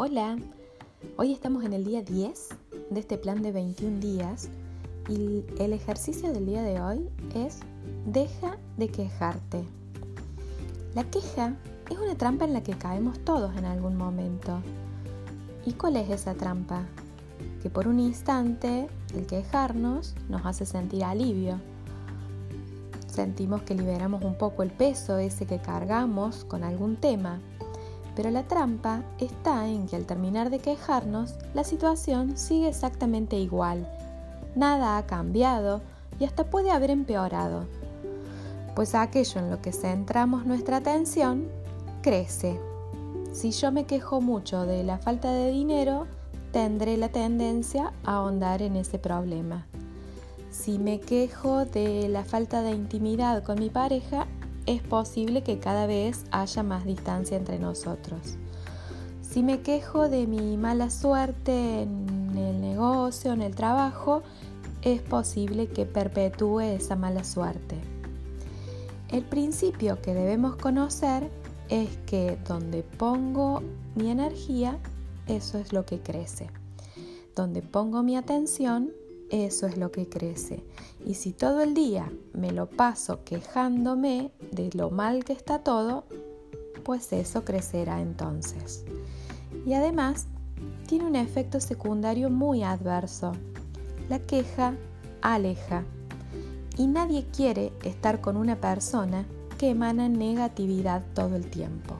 Hola, hoy estamos en el día 10 de este plan de 21 días y el ejercicio del día de hoy es deja de quejarte. La queja es una trampa en la que caemos todos en algún momento. ¿Y cuál es esa trampa? Que por un instante el quejarnos nos hace sentir alivio. Sentimos que liberamos un poco el peso ese que cargamos con algún tema pero la trampa está en que al terminar de quejarnos, la situación sigue exactamente igual. Nada ha cambiado y hasta puede haber empeorado. Pues aquello en lo que centramos nuestra atención crece. Si yo me quejo mucho de la falta de dinero, tendré la tendencia a ahondar en ese problema. Si me quejo de la falta de intimidad con mi pareja, es posible que cada vez haya más distancia entre nosotros. Si me quejo de mi mala suerte en el negocio, en el trabajo, es posible que perpetúe esa mala suerte. El principio que debemos conocer es que donde pongo mi energía, eso es lo que crece. Donde pongo mi atención, eso es lo que crece. Y si todo el día me lo paso quejándome de lo mal que está todo, pues eso crecerá entonces. Y además, tiene un efecto secundario muy adverso. La queja aleja. Y nadie quiere estar con una persona que emana negatividad todo el tiempo.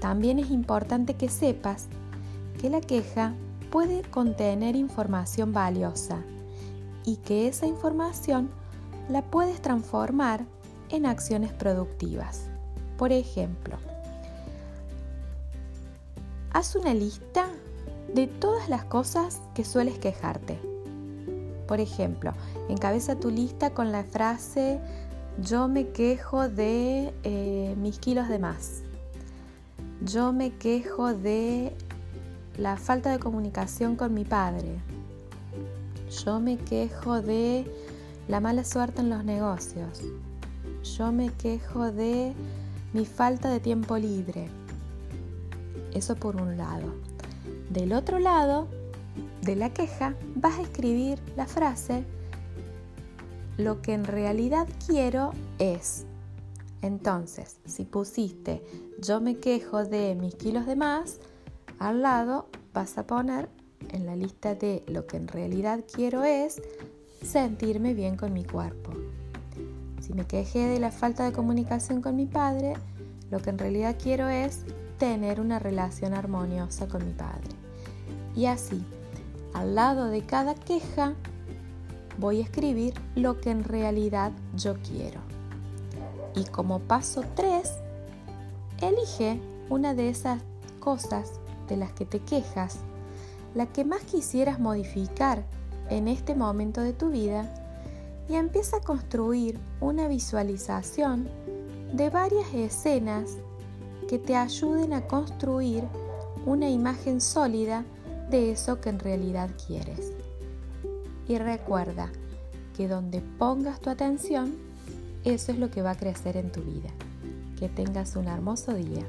También es importante que sepas que la queja puede contener información valiosa y que esa información la puedes transformar en acciones productivas. Por ejemplo, haz una lista de todas las cosas que sueles quejarte. Por ejemplo, encabeza tu lista con la frase yo me quejo de eh, mis kilos de más. Yo me quejo de la falta de comunicación con mi padre. Yo me quejo de la mala suerte en los negocios. Yo me quejo de mi falta de tiempo libre. Eso por un lado. Del otro lado de la queja vas a escribir la frase lo que en realidad quiero es. Entonces, si pusiste yo me quejo de mis kilos de más, al lado vas a poner en la lista de lo que en realidad quiero es sentirme bien con mi cuerpo. Si me quejé de la falta de comunicación con mi padre, lo que en realidad quiero es tener una relación armoniosa con mi padre. Y así, al lado de cada queja, voy a escribir lo que en realidad yo quiero. Y como paso 3, elige una de esas cosas de las que te quejas, la que más quisieras modificar en este momento de tu vida y empieza a construir una visualización de varias escenas que te ayuden a construir una imagen sólida de eso que en realidad quieres. Y recuerda que donde pongas tu atención, eso es lo que va a crecer en tu vida. Que tengas un hermoso día.